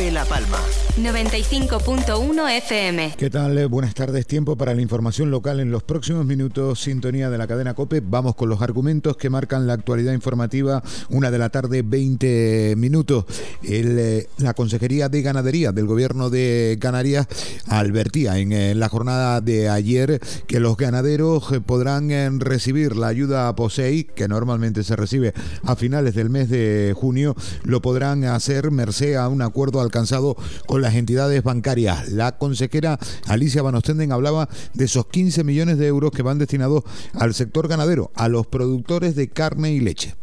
Cope La Palma. 95.1 FM. ¿Qué tal? Eh, buenas tardes. Tiempo para la información local en los próximos minutos. Sintonía de la cadena Cope. Vamos con los argumentos que marcan la actualidad informativa. Una de la tarde, 20 minutos. Eh, la Consejería de Ganadería del Gobierno de Canarias advertía en, eh, la jornada de ayer que los ganaderos podrán recibir la ayuda POSEI, que normalmente se recibe a finales del mes de junio, lo podrán hacer merced a un acuerdo alcanzado con las entidades bancarias. La consejera Alicia Van Ostenden hablaba de esos 15 millones de euros que van destinados al sector ganadero, a los productores de carne y leche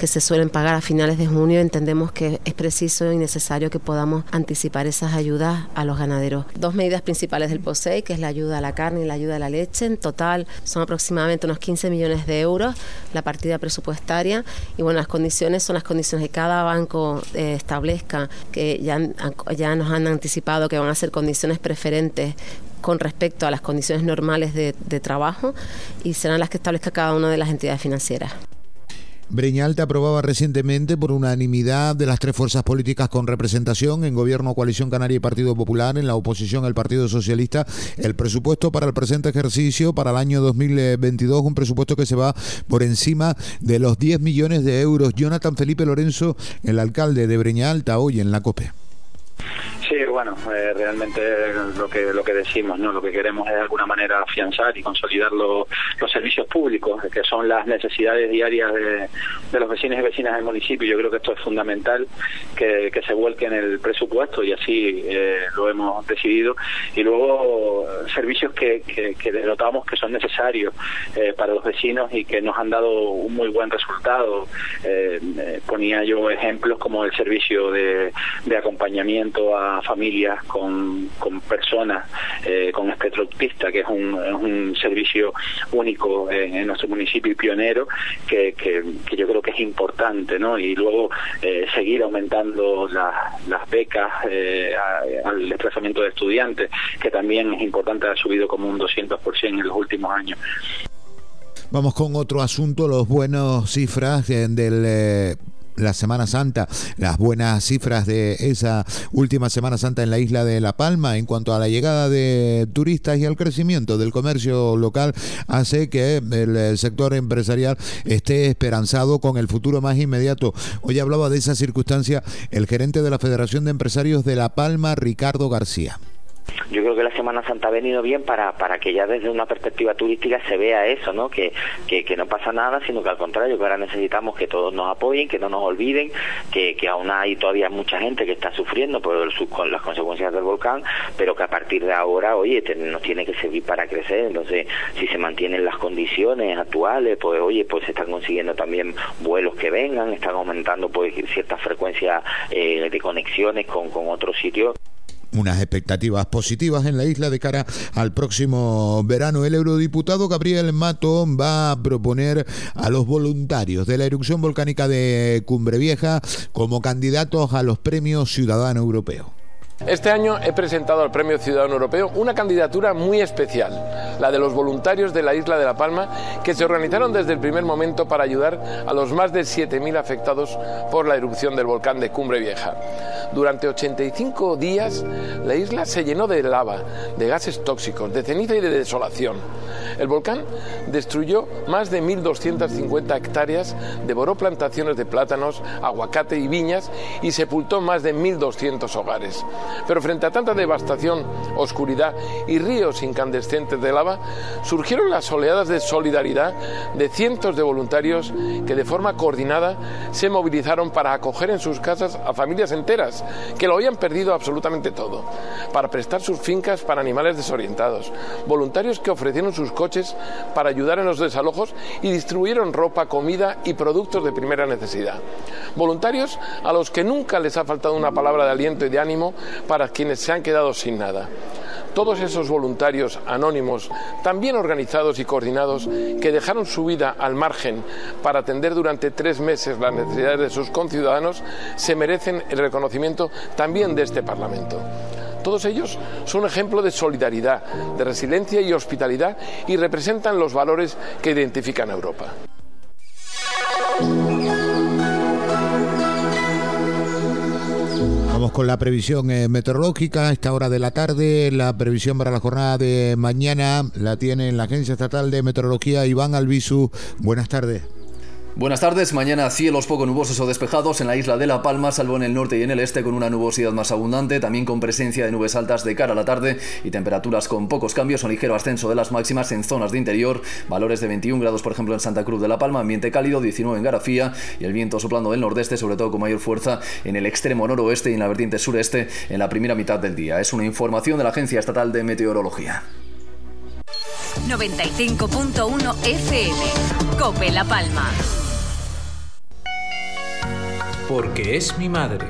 que se suelen pagar a finales de junio, entendemos que es preciso y necesario que podamos anticipar esas ayudas a los ganaderos. Dos medidas principales del POSEI, que es la ayuda a la carne y la ayuda a la leche. En total son aproximadamente unos 15 millones de euros la partida presupuestaria. Y bueno, las condiciones son las condiciones que cada banco eh, establezca, que ya, ya nos han anticipado que van a ser condiciones preferentes con respecto a las condiciones normales de, de trabajo y serán las que establezca cada una de las entidades financieras. Breñalta aprobaba recientemente por unanimidad de las tres fuerzas políticas con representación en Gobierno, Coalición Canaria y Partido Popular, en la oposición el Partido Socialista, el presupuesto para el presente ejercicio para el año 2022, un presupuesto que se va por encima de los 10 millones de euros. Jonathan Felipe Lorenzo, el alcalde de Breñalta, hoy en la COPE. Sí, bueno, eh, realmente lo que lo que decimos, no, lo que queremos es de alguna manera afianzar y consolidar los servicios públicos, que son las necesidades diarias de, los vecinos y vecinas del municipio. Yo creo que esto es fundamental que, se vuelque en el presupuesto y así eh, lo hemos decidido. Y luego servicios que, que, que denotamos que son necesarios eh, para los vecinos y que nos han dado un muy buen resultado. ponía yo ejemplos como el servicio de acompañamiento a familias con, con personas eh, con espectro autista, que es un, un servicio único en, nuestro municipio y pionero, que, que, yo creo que es importante, ¿no? Y luego eh, seguir aumentando las becas eh, al desplazamiento de estudiantes, que también es importante, ha subido como un 200% en los últimos años. Vamos con otro asunto, los buenos cifras del la Semana Santa, las buenas cifras de esa última Semana Santa en la isla de La Palma en cuanto a la llegada de turistas y al crecimiento del comercio local hace que el sector empresarial esté esperanzado con el futuro más inmediato. Hoy hablaba de esa circunstancia el gerente de la Federación de Empresarios de La Palma, Ricardo García yo creo que la Semana Santa ha venido bien para, para que ya desde una perspectiva turística se vea eso, ¿no? Que, que, no pasa nada, sino que al contrario, que ahora necesitamos que todos nos apoyen, que no nos olviden, que, que aún hay todavía mucha gente que está sufriendo por con las consecuencias del volcán, pero que a partir de ahora, oye, nos tiene que servir para crecer. Entonces, si se mantienen las condiciones actuales, pues oye, pues se están consiguiendo también vuelos que vengan, están aumentando pues ciertas frecuencias eh, de conexiones con, con otros sitios unas expectativas positivas en la isla de cara al próximo verano. El eurodiputado Gabriel Mato va a proponer a los voluntarios de la erupción volcánica de Cumbre Vieja como candidatos a los premios Ciudadano Europeo. Este año he presentado al Premio Ciudadano Europeo una candidatura muy especial, la de los voluntarios de la isla de La Palma, que se organizaron desde el primer momento para ayudar a los más de 7.000 afectados por la erupción del volcán de Cumbre Vieja. Durante 85 días la isla se llenó de lava, de gases tóxicos, de ceniza y de desolación. El volcán destruyó más de 1.250 hectáreas, devoró plantaciones de plátanos, aguacate y viñas y sepultó más de 1.200 hogares. Pero frente a tanta devastación, oscuridad y ríos incandescentes de lava, surgieron las oleadas de solidaridad de cientos de voluntarios que de forma coordinada se movilizaron para acoger en sus casas a familias enteras que lo habían perdido absolutamente todo, para prestar sus fincas para animales desorientados, voluntarios que ofrecieron sus coches para ayudar en los desalojos y distribuyeron ropa, comida y productos de primera necesidad. Voluntarios a los que nunca les ha faltado una palabra de aliento y de ánimo para quienes se han quedado sin nada. Todos esos voluntarios anónimos, también organizados y coordinados, que dejaron su vida al margen para atender durante tres meses las necesidades de sus conciudadanos, se merecen el reconocimiento también de este Parlamento. Todos ellos son un ejemplo de solidaridad, de resiliencia y hospitalidad y representan los valores que identifican a Europa. Vamos con la previsión eh, meteorológica a esta hora de la tarde. La previsión para la jornada de mañana la tiene en la Agencia Estatal de Meteorología Iván Albizu. Buenas tardes. Buenas tardes, mañana cielos poco nubosos o despejados en la isla de La Palma, salvo en el norte y en el este con una nubosidad más abundante, también con presencia de nubes altas de cara a la tarde y temperaturas con pocos cambios o ligero ascenso de las máximas en zonas de interior, valores de 21 grados por ejemplo en Santa Cruz de La Palma, ambiente cálido, 19 en Garafía y el viento soplando del nordeste, sobre todo con mayor fuerza en el extremo noroeste y en la vertiente sureste en la primera mitad del día. Es una información de la Agencia Estatal de Meteorología. 95.1 FM. Cope La Palma. Porque es mi madre.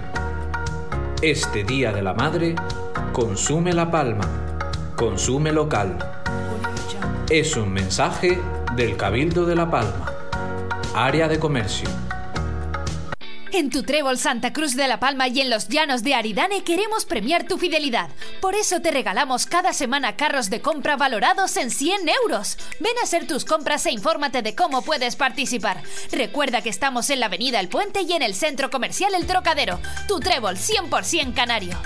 Este Día de la Madre, consume La Palma. Consume local. Es un mensaje del Cabildo de La Palma. Área de Comercio. En tu Trébol Santa Cruz de la Palma y en los llanos de Aridane queremos premiar tu fidelidad. Por eso te regalamos cada semana carros de compra valorados en 100 euros. Ven a hacer tus compras e infórmate de cómo puedes participar. Recuerda que estamos en la Avenida El Puente y en el Centro Comercial El Trocadero. Tu Trébol 100% canario.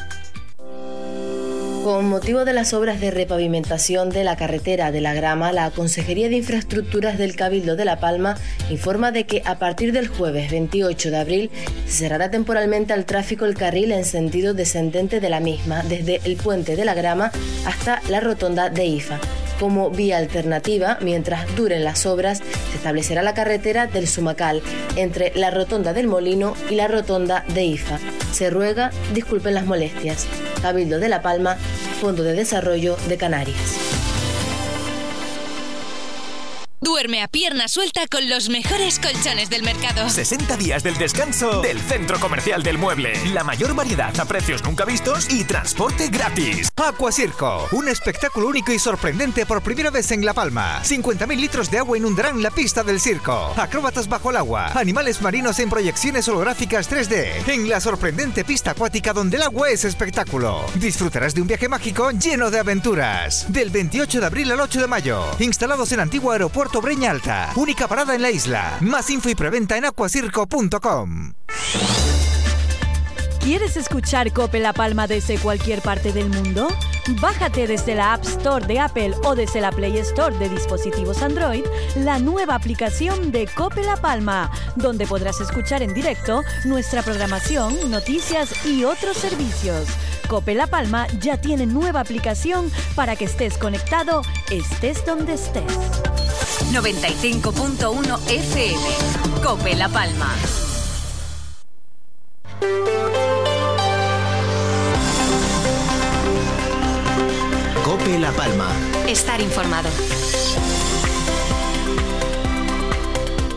Con motivo de las obras de repavimentación de la carretera de la Grama, la Consejería de Infraestructuras del Cabildo de La Palma informa de que a partir del jueves 28 de abril se cerrará temporalmente al tráfico el carril en sentido descendente de la misma, desde el puente de la Grama hasta la rotonda de IFA. Como vía alternativa, mientras duren las obras, se establecerá la carretera del Sumacal entre la rotonda del Molino y la rotonda de IFA. Se ruega disculpen las molestias. Cabildo de La Palma, Fondo de Desarrollo de Canarias. Duerme a pierna suelta con los mejores colchones del mercado. 60 días del descanso del Centro Comercial del Mueble. La mayor variedad a precios nunca vistos y transporte gratis. Aquacirco, un espectáculo único y sorprendente por primera vez en La Palma. 50.000 litros de agua inundarán la pista del circo. Acróbatas bajo el agua, animales marinos en proyecciones holográficas 3D. En la sorprendente pista acuática donde el agua es espectáculo. Disfrutarás de un viaje mágico lleno de aventuras. Del 28 de abril al 8 de mayo. Instalados en antiguo aeropuerto Breña Alta. Única parada en la isla. Más info y preventa en aquacirco.com. ¿Quieres escuchar Cope La Palma desde cualquier parte del mundo? Bájate desde la App Store de Apple o desde la Play Store de dispositivos Android la nueva aplicación de Cope La Palma, donde podrás escuchar en directo nuestra programación, noticias y otros servicios. Cope La Palma ya tiene nueva aplicación para que estés conectado, estés donde estés. 95.1 FM. Cope La Palma. Cope La Palma. Estar informado.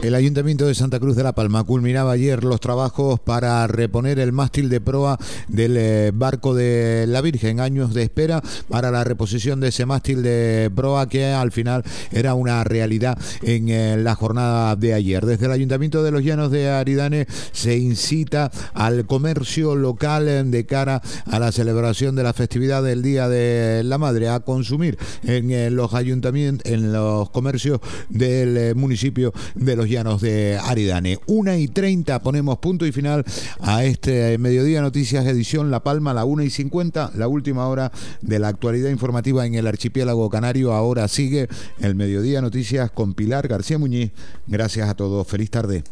El Ayuntamiento de Santa Cruz de la Palma culminaba ayer los trabajos para reponer el mástil de proa del eh, barco de la Virgen. Años de espera para la reposición de ese mástil de proa que al final era una realidad en eh, la jornada de ayer. Desde el Ayuntamiento de los Llanos de Aridane se incita al comercio local de cara a la celebración de la festividad del Día de la Madre a consumir en eh, los ayuntamientos, en los comercios del municipio de Llanos de Aridane. Una y 30 ponemos punto y final a este Mediodía Noticias edición La Palma, la 1 y 50, la última hora de la actualidad informativa en el archipiélago canario. Ahora sigue el Mediodía Noticias con Pilar García Muñiz. Gracias a todos. Feliz tarde.